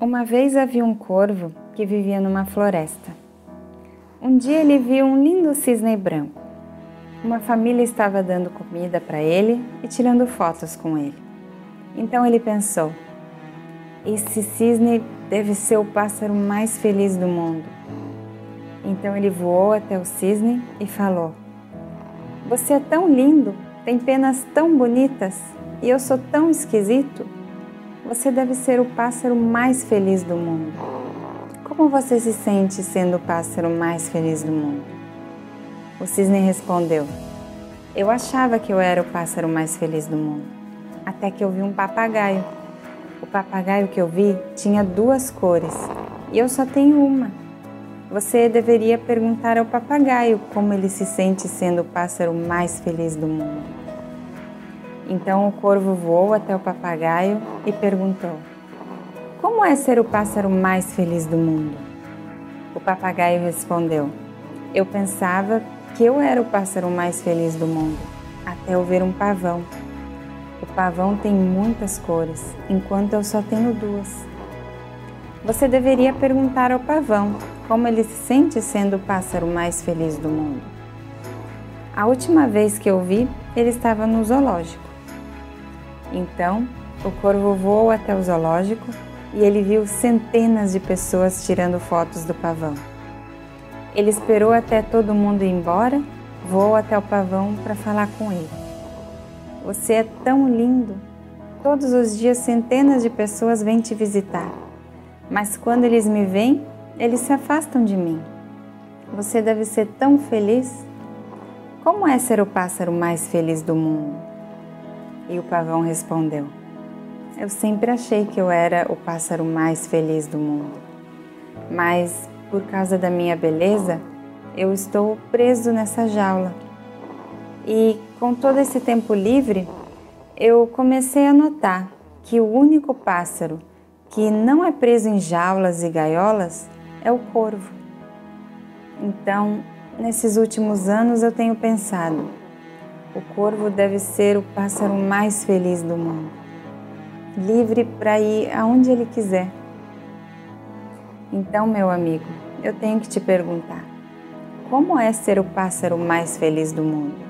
Uma vez havia um corvo que vivia numa floresta. Um dia ele viu um lindo cisne branco. Uma família estava dando comida para ele e tirando fotos com ele. Então ele pensou: esse cisne deve ser o pássaro mais feliz do mundo. Então ele voou até o cisne e falou: Você é tão lindo, tem penas tão bonitas e eu sou tão esquisito. Você deve ser o pássaro mais feliz do mundo. Como você se sente sendo o pássaro mais feliz do mundo? O cisne respondeu: Eu achava que eu era o pássaro mais feliz do mundo, até que eu vi um papagaio. O papagaio que eu vi tinha duas cores e eu só tenho uma. Você deveria perguntar ao papagaio como ele se sente sendo o pássaro mais feliz do mundo. Então o corvo voou até o papagaio e perguntou: Como é ser o pássaro mais feliz do mundo? O papagaio respondeu: Eu pensava que eu era o pássaro mais feliz do mundo, até eu ver um pavão. O pavão tem muitas cores, enquanto eu só tenho duas. Você deveria perguntar ao pavão como ele se sente sendo o pássaro mais feliz do mundo. A última vez que eu vi, ele estava no zoológico. Então, o corvo voou até o zoológico e ele viu centenas de pessoas tirando fotos do pavão. Ele esperou até todo mundo ir embora, voou até o pavão para falar com ele. Você é tão lindo! Todos os dias centenas de pessoas vêm te visitar, mas quando eles me veem, eles se afastam de mim. Você deve ser tão feliz. Como é ser o pássaro mais feliz do mundo? E o pavão respondeu: Eu sempre achei que eu era o pássaro mais feliz do mundo. Mas, por causa da minha beleza, eu estou preso nessa jaula. E com todo esse tempo livre, eu comecei a notar que o único pássaro que não é preso em jaulas e gaiolas é o corvo. Então, nesses últimos anos eu tenho pensado, o corvo deve ser o pássaro mais feliz do mundo, livre para ir aonde ele quiser. Então, meu amigo, eu tenho que te perguntar: como é ser o pássaro mais feliz do mundo?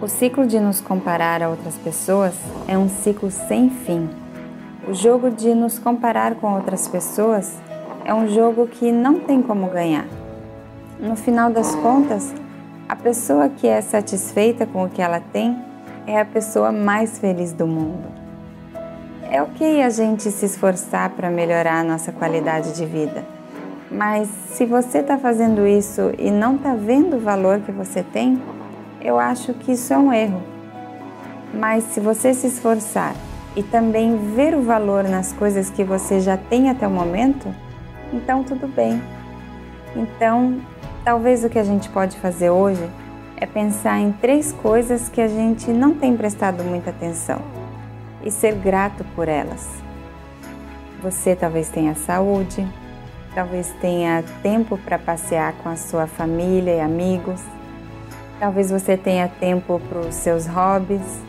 O ciclo de nos comparar a outras pessoas é um ciclo sem fim. O jogo de nos comparar com outras pessoas é um jogo que não tem como ganhar. No final das contas, a pessoa que é satisfeita com o que ela tem é a pessoa mais feliz do mundo. É ok a gente se esforçar para melhorar a nossa qualidade de vida, mas se você está fazendo isso e não está vendo o valor que você tem, eu acho que isso é um erro. Mas se você se esforçar e também ver o valor nas coisas que você já tem até o momento, então tudo bem. Então, talvez o que a gente pode fazer hoje é pensar em três coisas que a gente não tem prestado muita atenção e ser grato por elas. Você talvez tenha saúde, talvez tenha tempo para passear com a sua família e amigos, talvez você tenha tempo para os seus hobbies,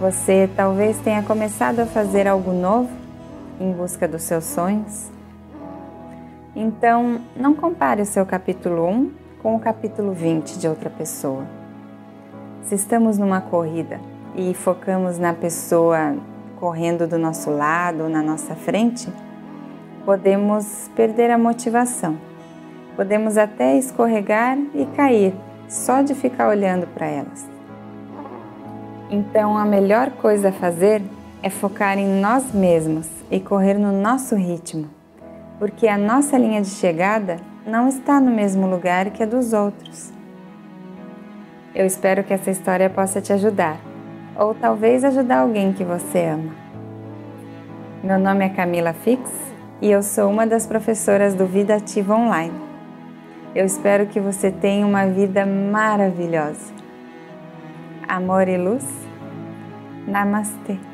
você talvez tenha começado a fazer algo novo em busca dos seus sonhos. Então, não compare o seu capítulo 1 com o capítulo 20 de outra pessoa. Se estamos numa corrida e focamos na pessoa correndo do nosso lado na nossa frente, podemos perder a motivação. Podemos até escorregar e cair só de ficar olhando para elas. Então, a melhor coisa a fazer é focar em nós mesmos e correr no nosso ritmo porque a nossa linha de chegada não está no mesmo lugar que a dos outros. Eu espero que essa história possa te ajudar, ou talvez ajudar alguém que você ama. Meu nome é Camila Fix e eu sou uma das professoras do Vida Ativa Online. Eu espero que você tenha uma vida maravilhosa. Amor e luz. Namastê.